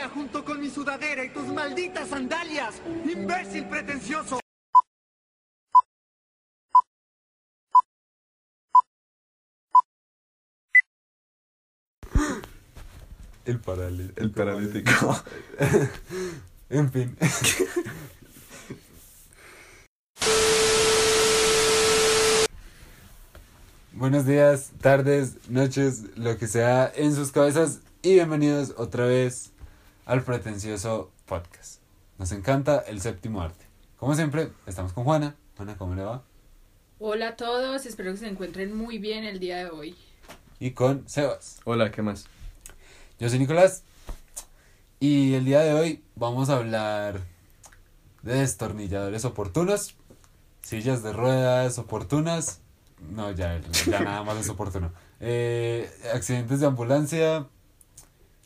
junto con mi sudadera y tus malditas sandalias, imbécil pretencioso. El, paralí- El paralítico. en fin. Buenos días, tardes, noches, lo que sea en sus cabezas y bienvenidos otra vez al pretencioso podcast. Nos encanta el séptimo arte. Como siempre, estamos con Juana. Juana, ¿cómo le va? Hola a todos, espero que se encuentren muy bien el día de hoy. Y con Sebas. Hola, ¿qué más? Yo soy Nicolás y el día de hoy vamos a hablar de destornilladores oportunos, sillas de ruedas oportunas, no, ya, ya nada más es oportuno, eh, accidentes de ambulancia,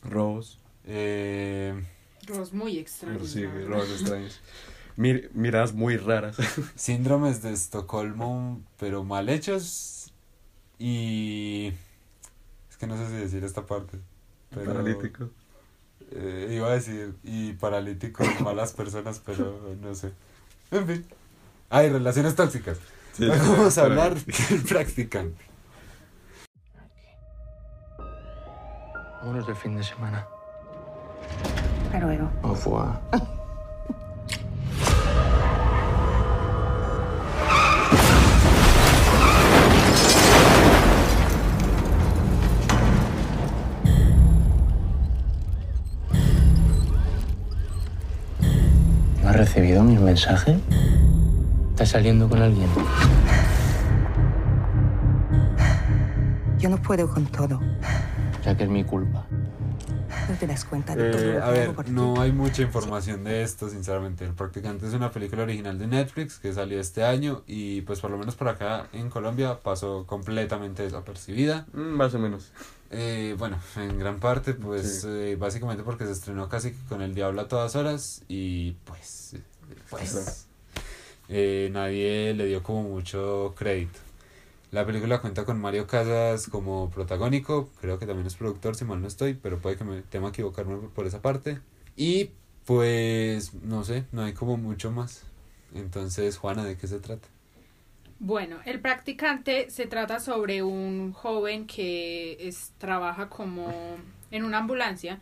Robos. Eh, muy extraños. Sí. Mir- miradas muy raras. síndromes de Estocolmo, pero mal hechos y... Es que no sé si decir esta parte. Pero, Paralítico. Eh, iba a decir, y paralíticos, malas personas, pero no sé. En fin. Hay relaciones tóxicas. Sí, vamos a hablar paralítico. del practicante. Vámonos de fin de semana. Hasta luego. Au revoir. ¿No has recibido mis mensajes? ¿Estás saliendo con alguien? Yo no puedo con todo. Ya que es mi culpa. No te das cuenta de todo Eh, lo que ver, no hay mucha información de esto, sinceramente. El practicante es una película original de Netflix que salió este año y pues por lo menos por acá en Colombia pasó completamente desapercibida. Mm, Más o menos. Eh, bueno, en gran parte, pues Sí. eh, básicamente porque se estrenó casi que con el diablo a todas horas y pues, pues Claro. eh, nadie le dio como mucho crédito. La película cuenta con Mario Casas como protagónico, creo que también es productor, si mal no estoy, pero puede que me tema equivocarme por, esa parte. Y pues, no sé, no hay como mucho más. Entonces, Juana, ¿de qué se trata? Bueno, el practicante se trata sobre un joven que es, trabaja como en una ambulancia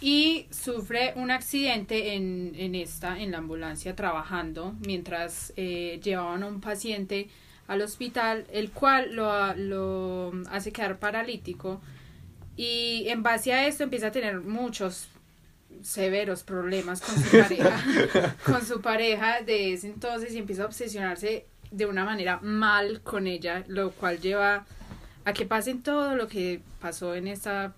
y sufre un accidente en, en esta, en la ambulancia, trabajando mientras eh, llevaban a un paciente al hospital, el cual lo, lo hace quedar paralítico. Y en base a esto empieza a tener muchos severos problemas con su pareja, con su pareja de ese entonces y empieza a obsesionarse de una manera mal con ella, lo cual lleva a que pasen todo lo que pasó en esta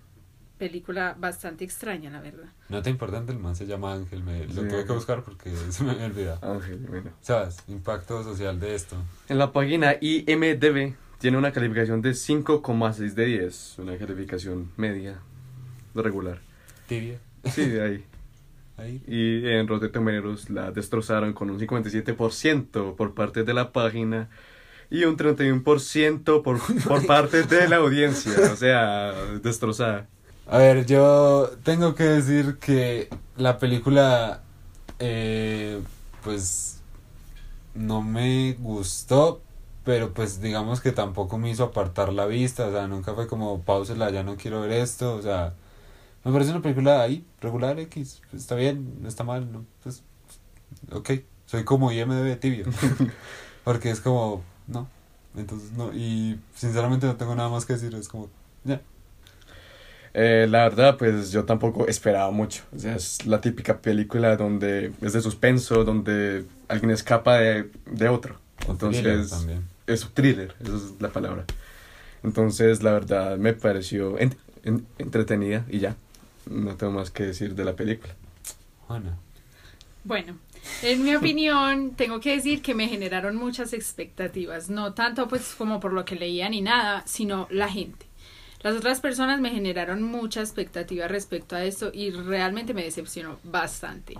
película bastante extraña, la verdad. Nota importante, el man se llama Ángel, me, lo Sí. tuve que buscar porque se me había olvidado. Ángel, bueno. ¿Sabes? Impacto social de esto. En la página IMDB tiene una calificación de 5,6 de 10. Una calificación media, regular. Tibia. Sí, de ahí. Ahí. Y en Rotten Tomatoes la destrozaron con un 57% por parte de la página y un 31% por, por parte de la audiencia. O sea, destrozada. A ver, yo tengo que decir que la película, eh, pues, no me gustó, pero pues digamos que tampoco me hizo apartar la vista, o sea, nunca fue como, pausela, ya no quiero ver esto, o sea, me parece una película ahí, regular X, está bien, no está mal, no, pues, ok, soy como IMDB tibio, porque es como, no, entonces no, y sinceramente no tengo nada más que decir, es como, ya. Eh, la verdad, pues yo tampoco esperaba mucho. O sea, es la típica película donde es de suspenso, donde alguien escapa de, de otro. O Entonces, es un thriller, esa es la palabra. Entonces, la verdad, me pareció en- en- entretenida y ya. No tengo más que decir de la película. Juana. Bueno, en mi opinión, tengo que decir que me generaron muchas expectativas, no tanto pues como por lo que leía ni nada, sino la gente. Las otras personas me generaron mucha expectativa respecto a esto y realmente me decepcionó bastante.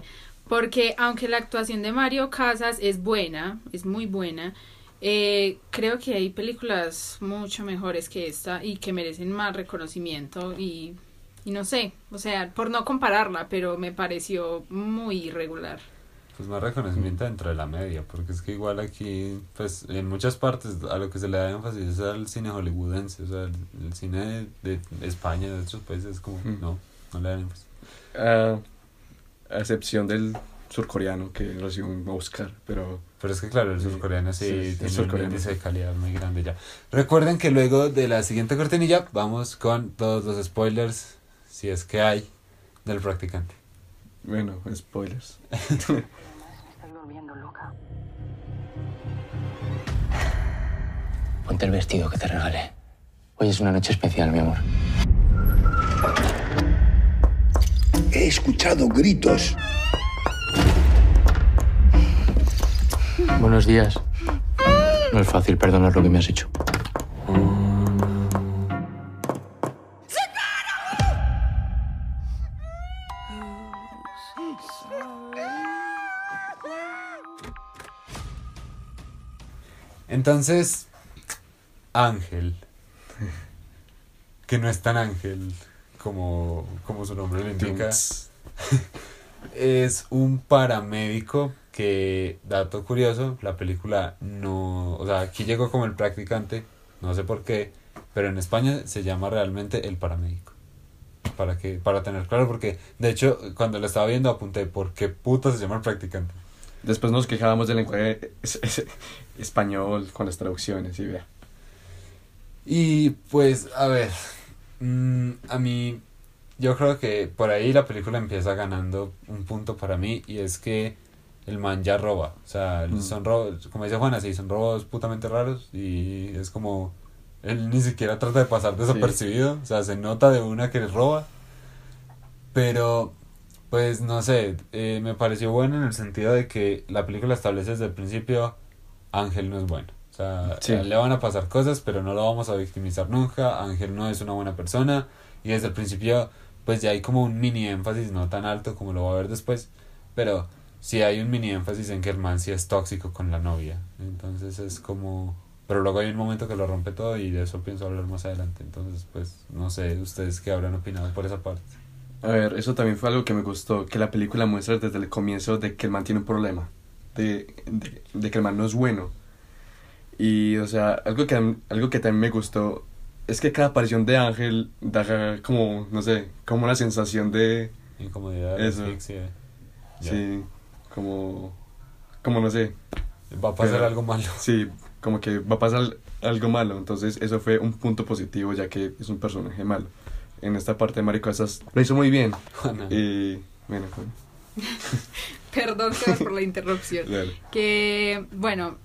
Porque aunque la actuación de Mario Casas es buena, es muy buena, eh, creo que hay películas mucho mejores que esta y que merecen más reconocimiento y, y no sé, o sea, por no compararla, pero me pareció muy irregular. Pues más reconocimiento dentro de la media, porque es que igual aquí, pues en muchas partes a lo que se le da énfasis es al cine hollywoodense, o sea, el, el cine de, de España, de otros países, es como, Mm. no, no le dan énfasis. Ah, a excepción del surcoreano que recibió un Oscar, pero Pero es que claro, el surcoreano sí, tiene surcoreano. un índice de calidad muy grande ya. Recuerden que luego de la siguiente cortinilla vamos con todos los spoilers, si es que hay, del practicante. bueno, spoilers. Volviendo loca. Ponte el vestido que te regalé. Hoy es una noche especial, mi amor. He escuchado gritos. Buenos días. No es fácil perdonar lo que me has hecho. Entonces, Ángel, que no es tan Ángel como, como su nombre lo indica, es un paramédico que, dato curioso, la película no, o sea, aquí llegó como el practicante, no sé por qué, pero en España se llama realmente el paramédico. Para que para tener claro, porque de hecho, cuando lo estaba viendo apunté por qué puta se llama el practicante. Después nos quejábamos del lenguaje es- es- español con las traducciones y vea. Y pues, a ver, mm, a mí, yo creo que por ahí la película empieza ganando un punto para mí y es que el man ya roba. O sea, Mm. son robos, como dice Juana, sí, son robos putamente raros y es como, él ni siquiera trata de pasar desapercibido. O sea, se nota de una que roba. Pero, pues, no sé, eh, me pareció bueno en el sentido de que la película establece desde el principio, Ángel no es bueno. O sea, Sí. le van a pasar cosas, pero no lo vamos a victimizar nunca. Ángel no es una buena persona. Y desde el principio, pues ya hay como un mini énfasis, no tan alto como lo va a ver después. Pero sí hay un mini énfasis en que el man sí es tóxico con la novia. Entonces es como... Pero luego hay un momento que lo rompe todo y de eso pienso hablar más adelante. Entonces, pues, no sé, ustedes qué habrán opinado por esa parte. A ver, eso también fue algo que me gustó, que la película muestra desde el comienzo de que el man tiene un problema, de, de, de que el man no es bueno. Y, o sea, algo que, algo que también me gustó es que cada aparición de Ángel da como, no sé, como una sensación de, Incomodidad, Eso. asfixia. Sí, como, como no sé, Va a pasar Pero- algo malo. sí, como que va a pasar algo malo. Entonces, eso fue un punto positivo, ya que es un personaje malo. En esta parte de Maricosas lo hizo muy bien. Juana. Y, bueno, bueno, Perdón por la interrupción. dale. Que, bueno,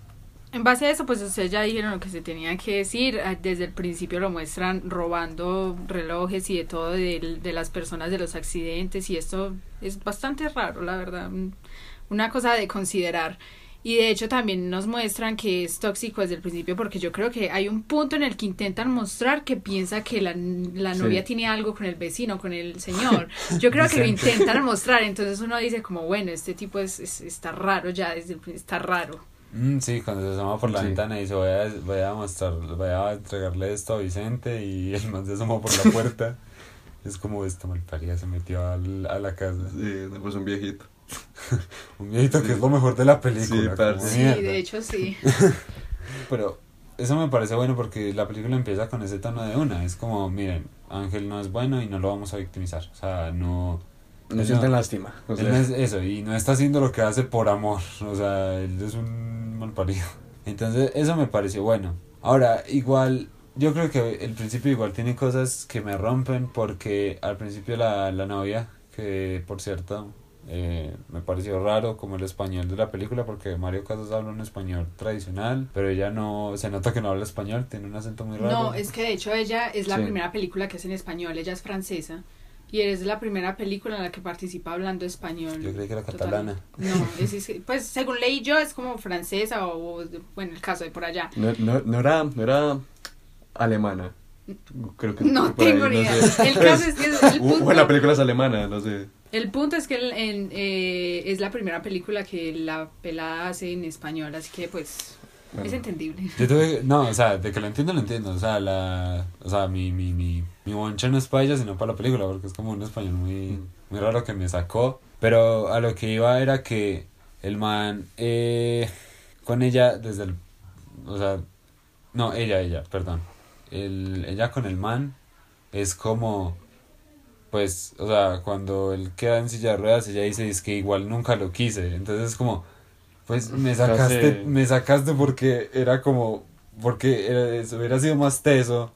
en base a eso, pues ustedes ya dijeron lo que se tenía que decir. Ah, Desde el principio lo muestran robando relojes y de todo de, de las personas de los accidentes y esto es bastante raro, la verdad. Una cosa de considerar. Y de hecho también nos muestran que es tóxico desde el principio porque yo creo que hay un punto en el que intentan mostrar que piensa que la, la Sí. novia tiene algo con el vecino, con el señor. Yo creo que lo intentan mostrar, entonces uno dice como, bueno, este tipo es, es- está raro ya, desde el está raro. Mm, sí, cuando se asoma por la Sí. ventana y dice voy a, voy a mostrar, voy a entregarle esto a Vicente y el man se asoma por la puerta. es como esta malparía se metió al- a la casa. Sí, pues un viejito. Un viejito que es lo mejor de la película. Sí. Sí, de hecho sí. Pero eso me parece bueno porque la película empieza con ese tono de una. Es como, miren, Ángel no es bueno y no lo vamos a victimizar. O sea, no... No él sienten lástima. O él sea, no es eso, y no está haciendo lo que hace por amor. O sea, él es un mal parido. Entonces, eso me pareció bueno. Ahora, igual, yo creo que el principio igual tiene cosas que me rompen porque al principio la, la novia, que por cierto, eh, me pareció raro como el español de la película porque Mario Casas habla un español tradicional, pero ella no, se nota que no habla español, tiene un acento muy raro. No, es que de hecho ella es la Sí. primera película que es en español, ella es francesa. Y es la primera película en la que participa hablando español. Yo creí que era Total. catalana. No, es, es- pues según leí yo es como francesa o, o, bueno, el caso de por allá. no, no, no era, no era alemana. Creo que No ahí, tengo ni idea. sé. El caso es que el O- punto, o la película es alemana, no sé. El punto es que el- en, eh, es la primera película que la pelada hace en español, así que pues Es entendible. Yo tuve, no, o sea, de que lo entiendo, lo entiendo. O sea, la, o sea, mi, mi, mi, mi bonche no es para ella, sino para la película, porque es como un español muy, muy raro que me sacó. Pero a lo que iba era que el man, eh, con ella, desde el, o sea, no, ella, ella, perdón. El, ella con el man es como, pues, o sea, cuando él queda en silla de ruedas, ella dice, es que igual nunca lo quise. Entonces es como, pues me sacaste, Casi- me sacaste porque era como, porque era- eso hubiera sido más teso.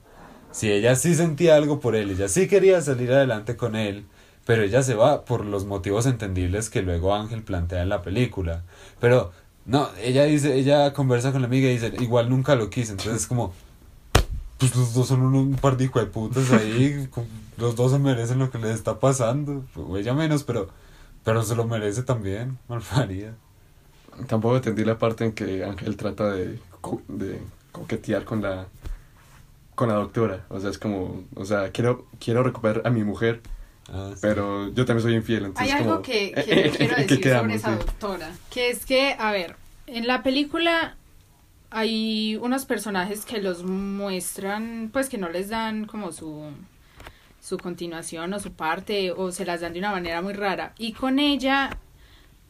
Si ella sí sentía algo por él, ella sí quería salir adelante con él, pero ella se va por los motivos entendibles que luego Ángel plantea en la película. Pero no, ella dice, ella conversa con la amiga y dice, igual nunca lo quise, entonces es como, pues los dos son un, un par de putas ahí, con- los dos se merecen lo que les está pasando, o ella menos, pero, pero se lo merece también, malparida. Tampoco entendí la parte en que Ángel trata de, co- de coquetear con la con la doctora. O sea, es como, o sea, quiero, quiero recuperar a mi mujer, Ah, sí. pero yo también soy infiel. Entonces Hay algo como, que, ¿en- que en- quiero qué decir quedamos? sobre esa Sí. doctora, que es que, a ver, en la película hay unos personajes que los muestran, pues que no les dan como su su continuación o su parte o se las dan de una manera muy rara y con ella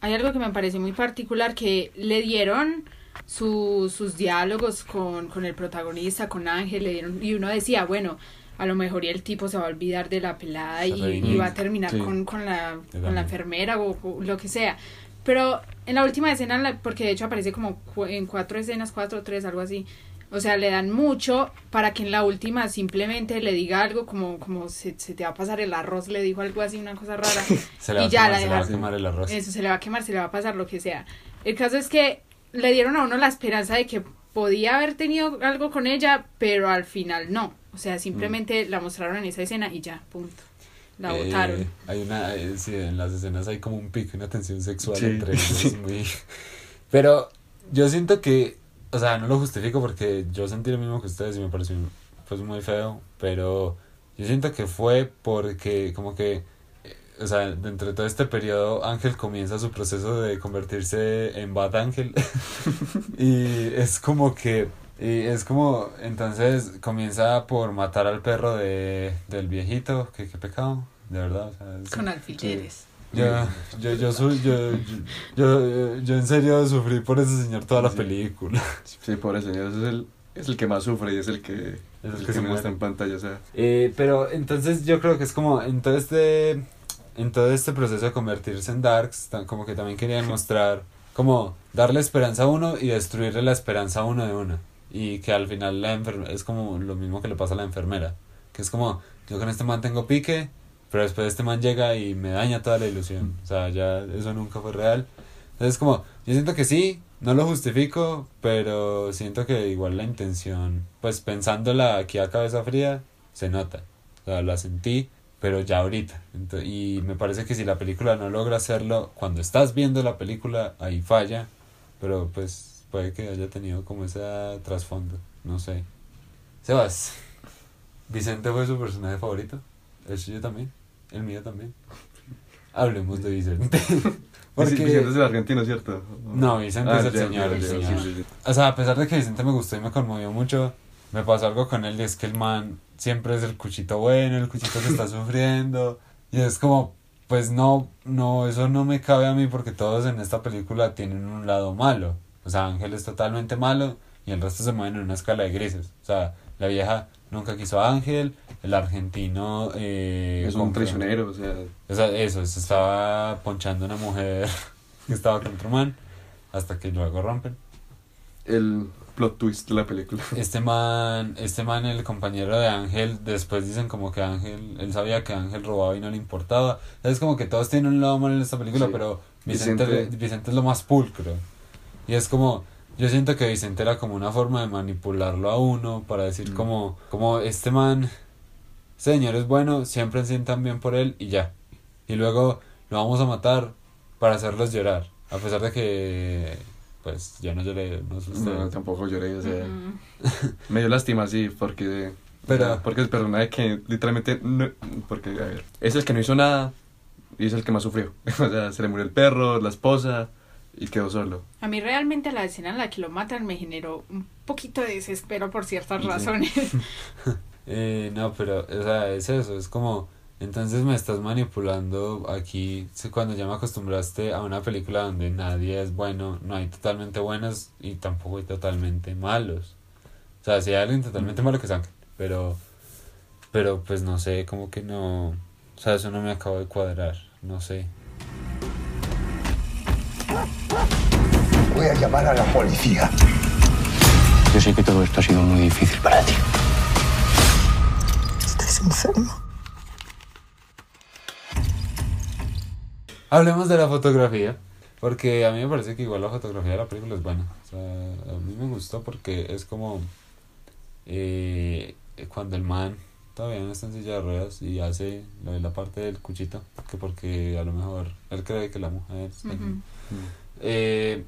hay algo que me parece muy particular que le dieron su- sus diálogos con, con el protagonista, con Ángel, le dieron, y uno decía, bueno, a lo mejor y el tipo se va a olvidar de la pelada y, va a terminar Sí. con, con la, con la enfermera o, o lo que sea. Pero en la última escena, porque de hecho aparece como en cuatro escenas, cuatro, tres, algo así. O sea, le dan mucho para que en la última simplemente le diga algo como, como se, se te va a pasar el arroz, le dijo algo así, una cosa rara. Se le va, y a ya quemar, la se le va a quemar el arroz. Eso se le va a quemar, se le va a pasar lo que sea. El caso es que le dieron a uno la esperanza de que podía haber tenido algo con ella, pero al final no. O sea, simplemente la mostraron en esa escena y ya, punto. La Eh, botaron. Hay una, eh, sí, en las escenas hay como un pico, una tensión sexual Sí. entre ellos. Muy... Pero yo siento que, o sea, no lo justifico porque yo sentí lo mismo que ustedes y me pareció pues muy feo, pero yo siento que fue porque como que, eh, o sea, dentro de todo este periodo Ángel comienza su proceso de convertirse en Bad Ángel y es como que y es como, entonces comienza por matar al perro de, del viejito, que qué pecado, de verdad. O sea, es- Con alfileres. Yo, yo, yo, soy- yo, yo, yo, yo en serio sufrí por ese señor toda la Sí. película. Sí, pobre señor, ese es el, es el que más sufre y es el que, el el que que, se menos está en pantalla. O sea, Eh, pero entonces yo creo que es como en todo este en todo este proceso de convertirse en darks tan- como que también querían mostrar como darle esperanza a uno y destruirle la esperanza a uno de una y que al final la enfer- es como lo mismo que le pasa a la enfermera que es como yo con este man tengo pique pero después este man llega y me daña toda la ilusión o sea ya eso nunca fue real entonces como yo siento que sí no lo justifico pero siento que igual la intención pues pensándola aquí a cabeza fría se nota o sea, la sentí, pero ya ahorita. Ento- y me parece que si la película no logra hacerlo, cuando estás viendo la película, ahí falla. Pero pues puede que haya tenido como ese trasfondo. No sé. Sebas, ¿Vicente fue su personaje favorito? ¿El suyo también? ¿El mío también? Hablemos de Vicente. Porque... Vicente es el argentino, ¿cierto? No, Vicente es el ya, señor, ya, el ya, señor. sí, sí, sí. O sea, a pesar de que Vicente me gustó y me conmovió mucho, me pasó algo con él y es que el man siempre es el cuchito bueno, el cuchito que está sufriendo. Y es como, pues no, no, eso no me cabe a mí porque todos en esta película tienen un lado malo. O sea, Ángel es totalmente malo y el resto se mueven en una escala de grises. O sea, la vieja nunca quiso a Ángel, el argentino... Eh, Es un traicionero, o sea, eso, se estaba ponchando a una mujer que estaba con otro man hasta que luego rompen. el plot twist de la película. Este man, este man, el compañero de Ángel, después dicen como que Ángel, él sabía que Ángel robaba y no le importaba. Es como que todos tienen un lado malo en esta película, Sí. pero Vicente, Vicente- Vicente es lo más pulcro. Y es como, yo siento que Vicente era como una forma de manipularlo a uno para decir Mm. como, como este man, este señor es bueno, siempre sientan bien por él y ya. Y luego lo vamos a matar para hacerlos llorar. A pesar de que, pues, yo no lloré, no sé. No, tampoco lloré, o sea, Mm. me dio lástima, sí, porque... Pero- o sea, porque el personaje que literalmente... No, porque, a ver, es el que no hizo nada y es el que más sufrió. o sea, se le murió el perro, la esposa y quedó solo. A mí realmente la escena en la que lo matan me generó un poquito de desespero por ciertas Sí. razones. Eh, no, pero, o sea, es eso, es como, entonces me estás manipulando aquí, cuando ya me acostumbraste a una película donde nadie es bueno, no hay totalmente buenos y tampoco hay totalmente malos. O sea, si hay alguien totalmente malo que saquen, pero, pero pues no sé, como que no, o sea, eso no me acaba de cuadrar, no sé. Voy a llamar a la policía. Yo sé que todo esto ha sido muy difícil para ti. Estás enfermo. Hablemos de la fotografía, porque a mí me parece que igual la fotografía de la película es buena. O sea, a mí me gustó porque es como eh, cuando el man todavía no está en silla de ruedas y hace lo de la parte del cuchito, que porque a lo mejor él cree que la mujer... Eh,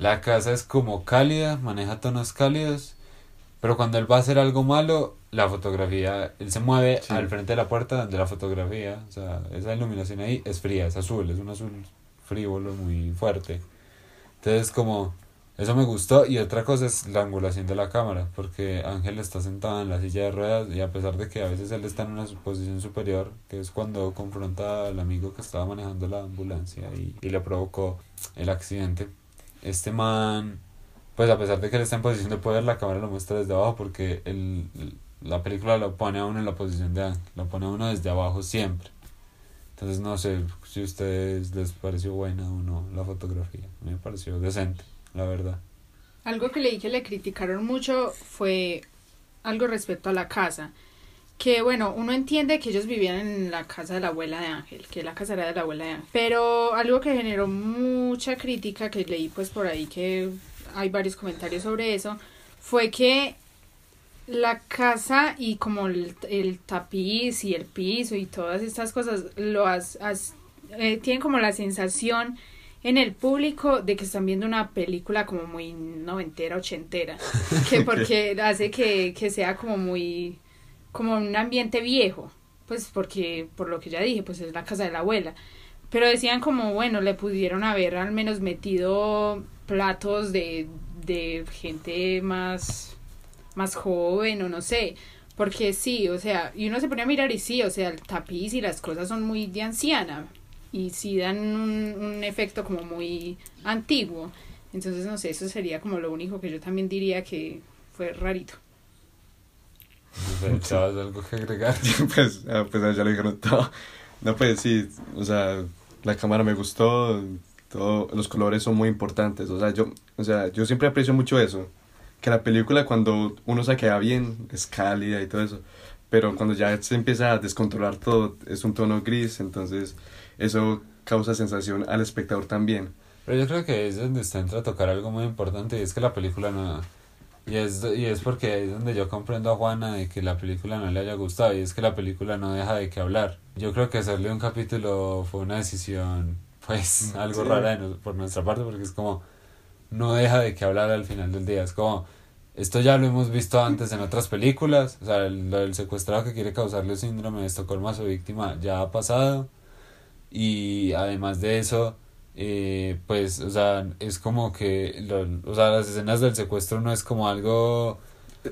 la casa es como cálida, maneja tonos cálidos, pero cuando él va a hacer algo malo, la fotografía, él se mueve Sí. al frente de la puerta donde la fotografía, o sea, esa iluminación ahí es fría, es azul, es un azul frívolo muy fuerte. Entonces como eso me gustó y otra cosa es la angulación de la cámara, porque Ángel está sentado en la silla de ruedas y a pesar de que a veces él está en una posición superior, que es cuando confronta al amigo que estaba manejando la ambulancia y, y le provocó el accidente, este man, pues a pesar de que él está en posición de poder, la cámara lo muestra desde abajo porque el, la película lo pone a uno en la posición de Ángel, lo pone a uno desde abajo siempre. Entonces no sé si a ustedes les pareció buena o no la fotografía. Me pareció decente, la verdad. Algo que leí que le criticaron mucho fue algo respecto a la casa. Que bueno, uno entiende que ellos vivían en la casa de la abuela de Ángel, que la casa era de la abuela de Ángel. Pero algo que generó mucha crítica, que leí pues por ahí que hay varios comentarios sobre eso, fue que la casa y como el, el tapiz y el piso y todas estas cosas lo has, has- eh, tienen como la sensación en el público de que están viendo una película como muy noventera, ochentera, que porque hace que, que sea como muy, como un ambiente viejo, pues porque, por lo que ya dije, pues es la casa de la abuela. Pero decían como, bueno, le pudieron haber al menos metido platos de, de gente más, más joven o no sé. Porque sí, o sea, y uno se pone a mirar y sí, o sea, el tapiz y las cosas son muy de anciana y sí dan un, un efecto como muy antiguo. Entonces, no sé, eso sería como lo único que yo también diría que fue rarito. Sé, chavos, algo que agregar. pues, ah, pues ya lo dijeron todo. No, pues sí, o sea, la cámara me gustó, todo, los colores son muy importantes, o sea, yo, o sea, yo siempre aprecio mucho eso, que la película cuando uno se queda bien es cálida y todo eso, pero cuando ya se empieza a descontrolar todo es un tono gris, entonces eso causa sensación al espectador también. Pero yo creo que es donde usted entra a tocar algo muy importante y es que la película no... Y es, y es porque ahí es donde yo comprendo a Juana de que la película no le haya gustado y es que la película no deja de qué hablar. Yo creo que hacerle un capítulo fue una decisión pues algo Sí. rara por nuestra parte porque es como no deja de qué hablar al final del día. Es como esto ya lo hemos visto antes en otras películas, o sea, el- del secuestrado que quiere causarle síndrome de Estocolmo a su víctima ya ha pasado y además de eso eh, pues o sea es como que lo- o sea las escenas del secuestro no es como algo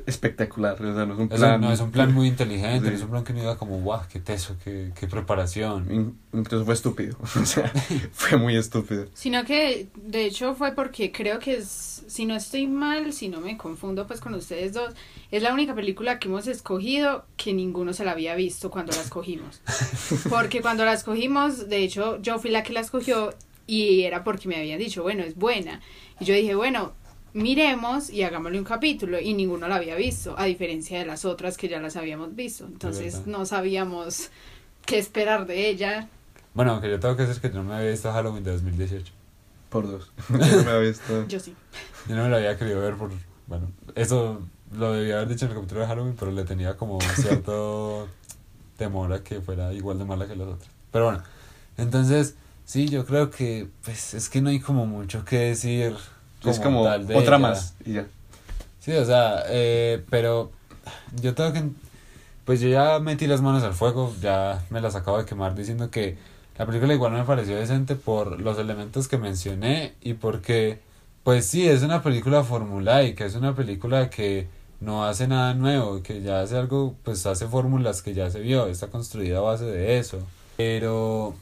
Espectacular, o sea, no es un es un- plan... no es un plan muy inteligente Sí. no es un plan que uno diga como guau qué teso qué, qué preparación In- Incluso fue estúpido, o sea, fue muy estúpido. Sino que, de hecho, fue porque creo que es, si no estoy mal, si no me confundo pues con ustedes dos, es la única película que hemos escogido que ninguno se la había visto cuando la escogimos. Porque cuando la escogimos, de hecho, yo fui la que la escogió y era porque me habían dicho, bueno, es buena. Y yo dije, bueno, miremos y hagámosle un capítulo y ninguno la había visto, a diferencia de las otras que ya las habíamos visto. Entonces no sabíamos qué esperar de ella. bueno aunque yo tengo que decir que yo no me había visto Halloween de 2018 Por dos. Yo no me había visto. Yo sí. yo no me lo había querido ver por bueno eso lo debía haber dicho en el capítulo de Halloween pero le tenía como cierto temor a que fuera igual de mala que las otras pero bueno entonces sí yo creo que pues es que no hay como mucho que decir es como tal de otra ella. más y ya. Sí, o sea, eh, pero yo tengo que... Pues yo ya metí las manos al fuego, ya me las acabo de quemar diciendo que la película igual me pareció decente por los elementos que mencioné y porque, pues sí, es una película formulaica, es una película que no hace nada nuevo, que ya hace algo, pues hace fórmulas que ya se vio, está construida a base de eso. Pero,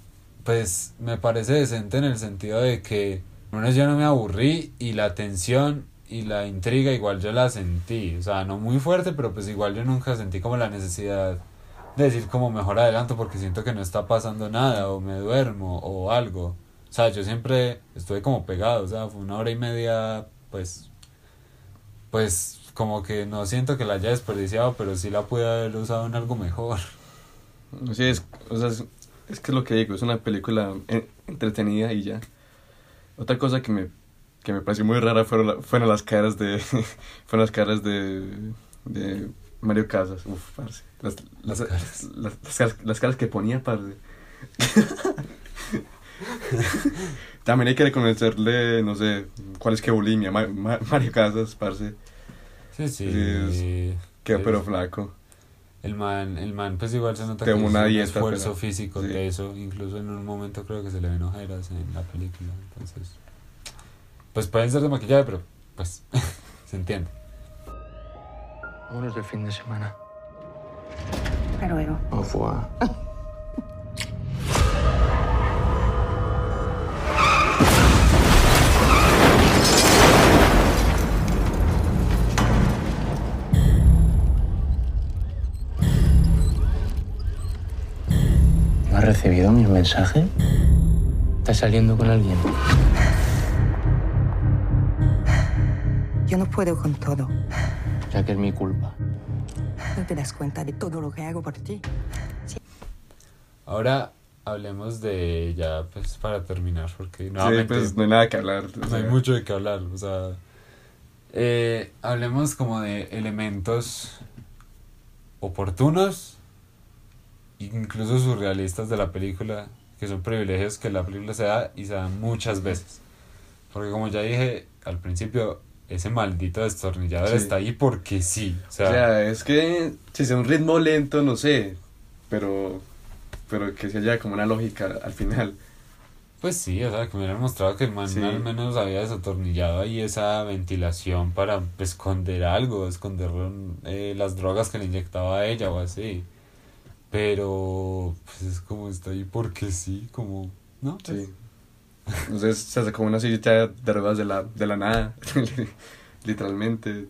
pues me parece decente en el sentido de que, menos yo no me aburrí y la tensión y la intriga igual yo la sentí, o sea, no muy fuerte, pero pues igual yo nunca sentí como la necesidad de decir como mejor adelanto porque siento que no está pasando nada o me duermo o algo. O sea, yo siempre estuve como pegado, o sea, fue una hora y media, pues, pues como que no siento que la haya desperdiciado, pero sí la pude haber usado en algo mejor. Sí, es, o sea, es, es que es lo que digo, es una película en- entretenida y ya. Otra cosa que me, que me pareció muy rara fueron, la- fueron las caras de fueron las caras de, de Mario Casas. Uf, parce. Las, las, Las caras. las, caras, las caras que ponía, parce. También hay que reconocerle, no sé, cuál es que bulimia, Ma- Ma- Mario Casas, parce. Sí, sí. Sí, Quedó Sí. pero flaco. El man, el man pues igual se nota Tengo que una hizo un dieta, esfuerzo pero- físico sí. de eso, incluso en un momento creo que se le ven ojeras en la película, entonces pues pueden ser de maquillaje, pero pues se entiende. Vámonos el fin de semana. Hasta luego. Au revoir. recibido mis mensajes? ¿Estás saliendo con alguien? Yo no puedo con todo. Ya que es mi culpa. ¿No te das cuenta de todo lo que hago por ti? Ahora hablemos de ya pues para terminar porque Sí, pues no hay nada que hablar. no hay mucho de qué hablar, o sea, eh, hablemos como de elementos oportunos, incluso surrealistas de la película, que son privilegios que la película se da y se dan muchas veces. Porque como ya dije al principio, ese maldito destornillador Sí. está ahí porque sí. O O sea, sea, es que si sea un ritmo lento, no sé, pero pero que se haya como una lógica al final. pues sí, o sea, que me hubieran mostrado que el man Sí. al menos había desatornillado ahí esa ventilación para esconder algo, esconder eh, las drogas que le inyectaba a ella o así. Pero, pues es como está ahí porque sí, como, ¿no? Sí. Entonces se hace como una sillita de ruedas de la, de la nada, literalmente.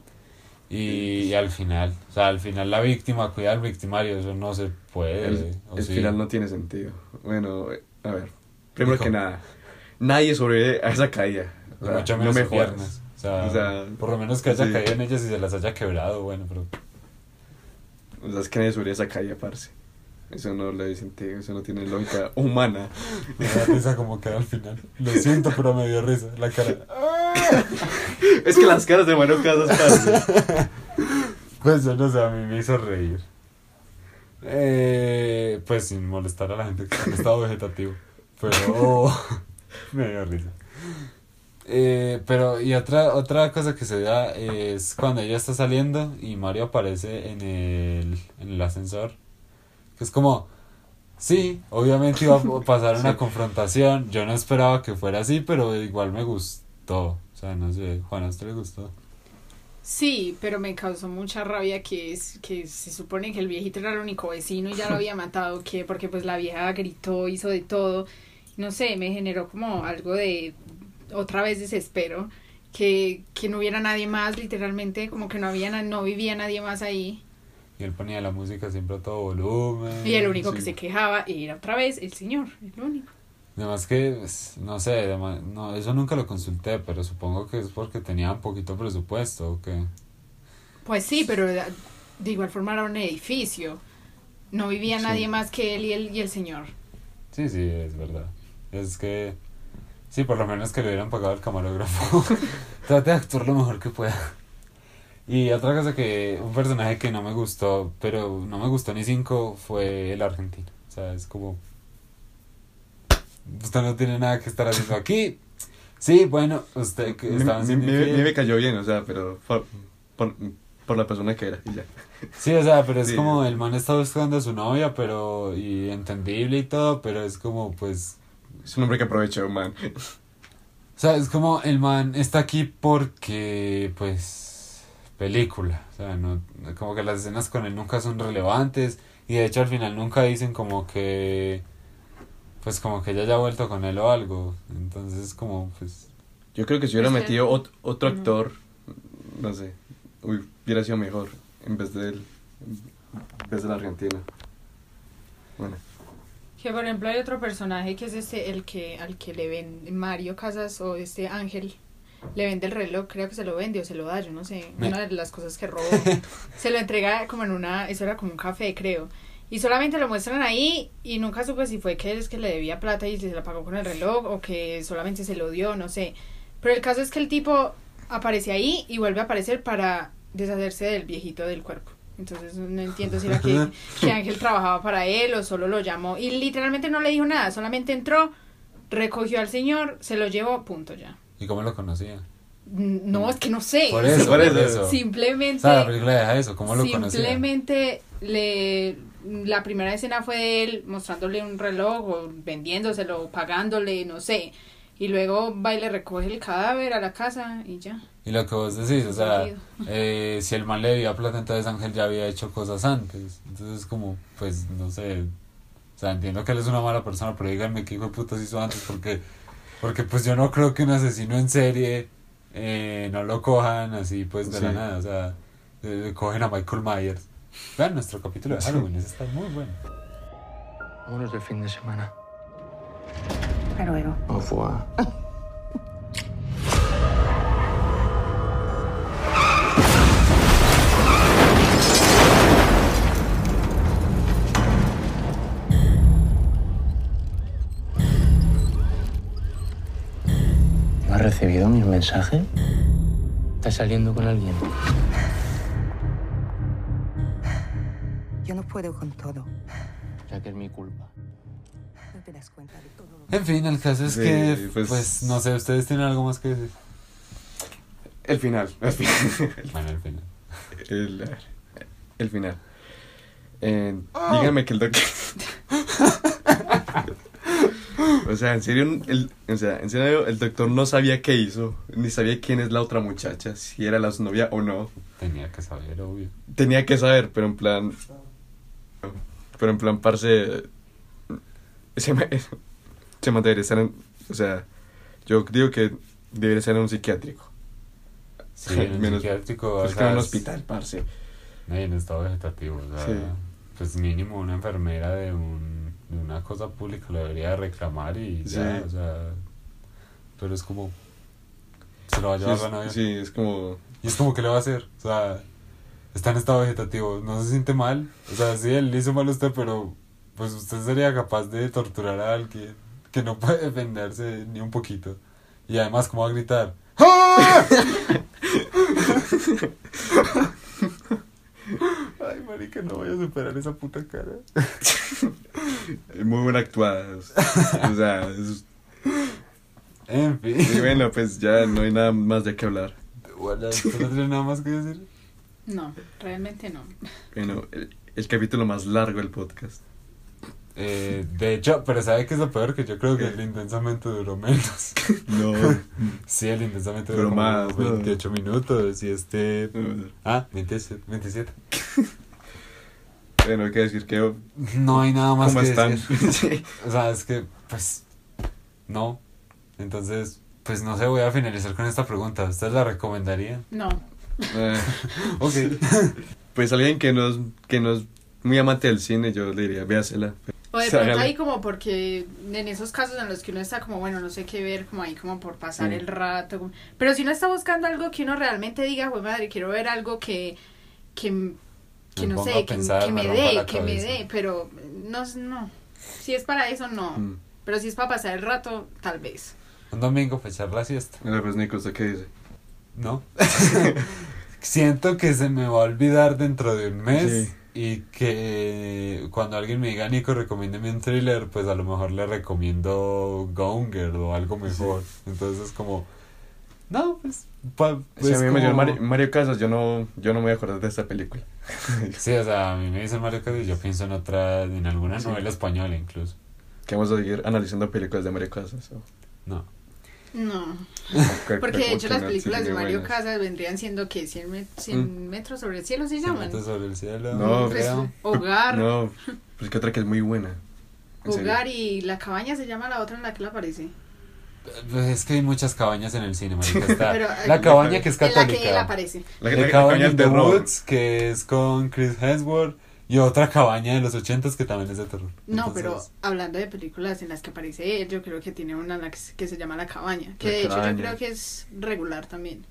Y, y al final, o sea, al final la víctima cuida al victimario, eso no se puede. El, o el sí. final no tiene sentido. Bueno, a ver, primero que nada, nadie sobrevive a esa caída. O Y sea, mucho no menos me jodas. piernas. O sea, O sea, por lo menos que haya sí. caído en ellas y se las haya quebrado, bueno, pero O sea, es que nadie sobrevive a esa caída, parce. Eso no le sentido, eso no tiene lógica humana. me da risa como queda al final. Lo siento, pero me dio risa la cara. Es que las caras de Mario Casas. Pues yo no sé, a mí me hizo reír. Eh, pues sin molestar a la gente que está en estado vegetativo. Pero me dio risa. Eh, pero y otra otra cosa que se da es cuando ella está saliendo y Mario aparece en el, en el ascensor. Que es como, sí, obviamente iba a pasar una confrontación. Yo no esperaba que fuera así, pero igual me gustó. O sea, no sé, Juan, ¿a usted le gustó? Sí, pero me causó mucha rabia que es que se supone que el viejito era el único vecino y ya lo había matado, que porque pues la vieja gritó, hizo de todo. No sé, me generó como algo de otra vez desespero, que, que no hubiera nadie más, literalmente, como que no había no vivía nadie más ahí. Y él ponía la música siempre a todo volumen. Y el único que se quejaba era otra vez el señor, el único. Además que, pues, no sé, además- no, eso nunca lo consulté, pero supongo que es porque tenía un poquito presupuesto o qué. Pues sí, pero de, igual forma era un edificio. No vivía Sí. nadie más que él y el, y el señor. Sí, sí, es verdad. Es que, sí, por lo menos que le hubieran pagado al camarógrafo. Trate de actuar lo mejor que pueda. Y otra cosa que, un personaje que no me gustó, pero no me gustó ni cinco, fue el argentino. O sea, es como... Usted no tiene nada que estar haciendo aquí. Sí, bueno, usted que Me, estaban me, me- me- infiel. me cayó bien, o sea, pero por, por, por la persona que era y ya. Sí, o sea, pero es Sí. como el man está buscando a su novia, pero. y entendible y todo, pero es como, pues. Es un hombre que aprovecha, man. O sea, es como el man está aquí porque, pues, película. O sea, no, como que las escenas con él nunca son relevantes. Y de hecho al final nunca dicen como que, pues como que ella haya vuelto con él o algo. Entonces como, pues, Yo creo que si hubiera metido ot- otro actor, no sé, uy, hubiera sido mejor en vez de él, en vez de la Argentina. Bueno, Que por ejemplo hay otro personaje que es este, el que al que le ven Mario Casas o este Ángel, le vende el reloj, creo que se lo vende o se lo da, yo no sé, Me- una de las cosas que robó. se lo entrega como en una, eso era como un café, creo. Y solamente lo muestran ahí y nunca supe si fue que es que le debía plata y se la pagó con el reloj o que solamente se lo dio, no sé. Pero el caso es que el tipo aparece ahí y vuelve a aparecer para deshacerse del viejito del cuerpo. Entonces no entiendo si era que, que Ángel trabajaba para él o solo lo llamó. Y literalmente no le dijo nada, solamente entró, recogió al señor, se lo llevó, punto ya. ¿Y cómo lo conocía? Mm, No, es que no sé. Por eso, por eso. eso. O Simplemente, sea, la película deja eso, ¿cómo lo conocía? simplemente le, la primera escena fue de él mostrándole un reloj o vendiéndoselo, pagándole, no sé. Y luego va y le recoge el cadáver a la casa y ya. Y lo que vos decís, o sea, eh, si el man le debía plata, entonces Ángel ya había hecho cosas antes. Entonces, como, pues, no sé. O sea, entiendo que él es una mala persona, pero díganme qué hijo de putas hizo antes, porque, porque pues yo no creo que un asesino en serie eh, no lo cojan así, pues, de la nada. O sea, eh, cogen a Michael Myers. Vean nuestro capítulo de Halloween, ese está muy bueno. Vámonos del fin de semana. Hasta luego. Au revoir. Recibido mis mensajes? ¿Estás saliendo con alguien? Yo no puedo con todo. Sea que es mi culpa. No te das cuenta de todo lo que... En fin, el caso es Sí, que, pues- pues, no sé, ¿ustedes tienen algo más que decir? el final, el final. Bueno, al final. El, el final. Eh, Díganme que el doctor. o sea, en serio, el, o sea, en serio, el doctor no sabía qué hizo, ni sabía quién es la otra muchacha, si era la su novia o no. Tenía que saber, obvio. Tenía que saber, pero en plan. Pero en plan, parce. Se me, se me debería estar en. O sea, yo digo que debería ser en un psiquiátrico. Sí, en un Menos- psiquiátrico, Pues o que en un es- hospital, parce. No, en estado vegetativo, o sea, Sí. pues mínimo una enfermera de, un, una cosa pública lo debería reclamar y ya, Sí. o sea, pero es como, se lo va a Sí, llevar es, la novia. sí, es como. Y es como, que le va a hacer? O sea, está en estado vegetativo, no se siente mal, o sea, sí, él le hizo mal a usted, pero pues usted sería capaz de torturar a alguien que no puede defenderse ni un poquito. Y además, ¿cómo va a gritar? ¡Ah! Marica, no voy a superar esa puta cara. Muy buena actuada. O sea, es- En fin. y bueno, pues ya no hay nada más de qué hablar. Bueno, ¿usted no tiene nada más que decir? No, realmente no. Bueno, el, el capítulo más largo del podcast. Eh, de hecho, pero ¿sabe qué es lo peor? Que yo creo que el intensamente duró menos. No. Sí, el intensamente Duró más, ¿no? 28 minutos y este... No. Ah, 27. 27. Bueno, hay que decir que. No hay nada más ¿Cómo que están? decir. Sí. O sea, es que, pues, no. Entonces, pues no sé, voy a finalizar con esta pregunta. ¿Ustedes la recomendarían? No. Eh, Ok. pues alguien que no, es, que no es muy amante del cine, yo le diría, véasela. O de pronto ahí como porque en esos casos en los que uno está como, bueno, no sé qué ver, como ahí como por pasar Sí. el rato. como- Pero si uno está buscando algo que uno realmente diga, pues madre, quiero ver algo que, que, que Me no sé, que, me dé, que me dé, pero no, no. Si es para eso, no. Mm. Pero si es para pasar el rato, tal vez. Un domingo para echar la siesta. Mira, pues Nico, ¿usted qué dice? ¿No? Siento que se me va a olvidar dentro de un mes Sí. y que cuando alguien me diga, Nico, recomiéndeme un thriller, pues a lo mejor le recomiendo Gone Girl o algo mejor. Entonces es como, No, pues. pa- Si a pues mí me dio Mario, Mario Casas, yo no, yo no me voy a acordar de esta película. Sí, o sea, a mí me dicen Mario Casas y yo pienso en otra, en alguna Sí. novela española incluso. Que vamos a seguir analizando películas de Mario Casas. o- No. No, que- porque que- de hecho las películas sí, de Mario buenas. Casas vendrían siendo que 100, met- 100 metros sobre el cielo se llaman. metros sobre el cielo. No, Pues, creo. hogar, No, pues que otra que es muy buena. Serio. hogar y la cabaña se llama la otra en la que la aparece. Pues es que hay muchas cabañas en el cine, marica. Está Pero, la eh, cabaña que es En la católica. que él aparece. La, La la- la cabaña de. Woods, que es con Chris Hemsworth. Y otra cabaña de los ochentas que también es de terror. No, pero hablando de películas en las que aparece él, yo creo que tiene una que, se- que llama La Cabaña. Que La de hecho Cabaña. yo creo que es regular también.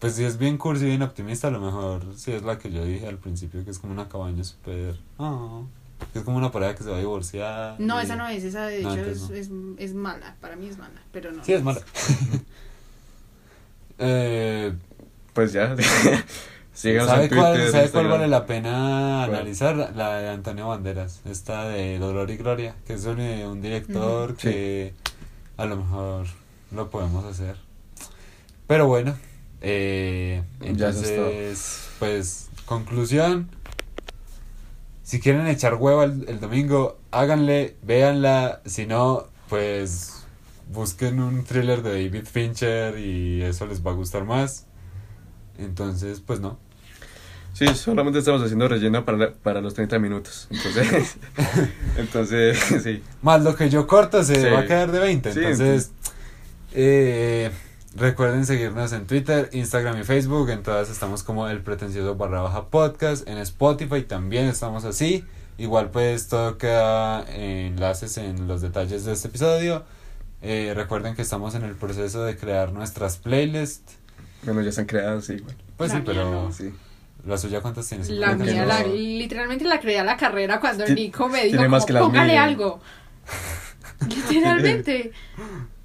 Pues si es bien cursi y bien optimista, a lo mejor sí es la que yo dije al principio, que es como una cabaña súper... ah, que es como una pareja que se va a divorciar. No, y- esa no es, esa de No, hecho es, no. es, es mala. Para mí es mala, pero no. Sí, es mala. eh, Pues ya. Síganos ¿Sabe en cuál, Twitter, ¿sabe cuál vale la pena ¿Cuál? analizar? La de Antonio Banderas, esta de Dolor y Gloria, que es sobre un director Ujú. Sí. que a lo mejor lo podemos hacer. Pero bueno, eh, entonces, pues, conclusión. Si quieren echar huevo el, el domingo, háganle, véanla. Si no, pues busquen un thriller de David Fincher y eso les va a gustar más. Entonces, pues no. Sí, solamente estamos haciendo relleno para, para los 30 minutos. Entonces, entonces sí. Más lo que yo corto se Sí. va a quedar de 20. Sí, entonces, eh, recuerden seguirnos en Twitter, Instagram y Facebook. En todas estamos como el pretencioso barra baja podcast. En Spotify también estamos así. Igual pues todo queda enlaces en los detalles de este episodio. Eh, recuerden que estamos en el proceso de crear nuestras playlists. Bueno, ya están creadas, sí, igual. Pues La sí, mía pero no. Sí. la suya cuántas tienes? La mía, la- literalmente la creé a la carrera cuando Nico me dijo como, póngale mías". algo. Literalmente.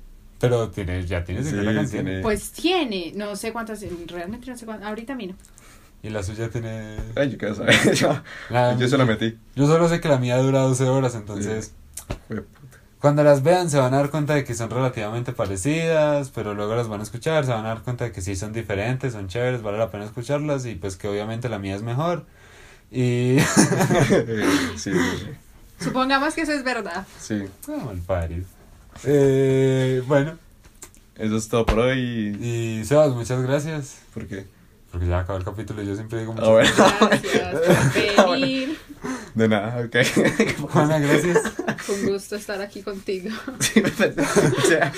Pero tienes, ya tienes Sí, 50 canciones. tiene- Pues tiene, no sé cuántas, realmente no sé cuántas, ahorita miro. Y la suya tiene... Ay, yo qué saber. Yo, La- yo se la metí. Yo solo sé que la mía dura 12 horas, entonces cuando las vean se van a dar cuenta de que son relativamente parecidas, pero luego las van a escuchar, se van a dar cuenta de que sí son diferentes, son chéveres, vale la pena escucharlas y pues que obviamente la mía es mejor. Y... sí, sí, Supongamos que eso es verdad. sí. Ah, malparido. Eh, bueno, Eso es todo por hoy. y Sebas, muchas gracias, ¿Por qué? porque ya acabó el capítulo y yo siempre digo muchas Ah, bueno. Gracias por venir. De nada, ok. Juana, gracias, Con gusto estar aquí contigo. Sí, me perdí. O sea,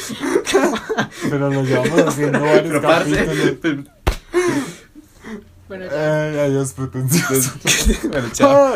pero lo llevamos haciendo varios pero capítulos. Bueno, ya. Ay, adiós, pretencioso. Bueno, chao.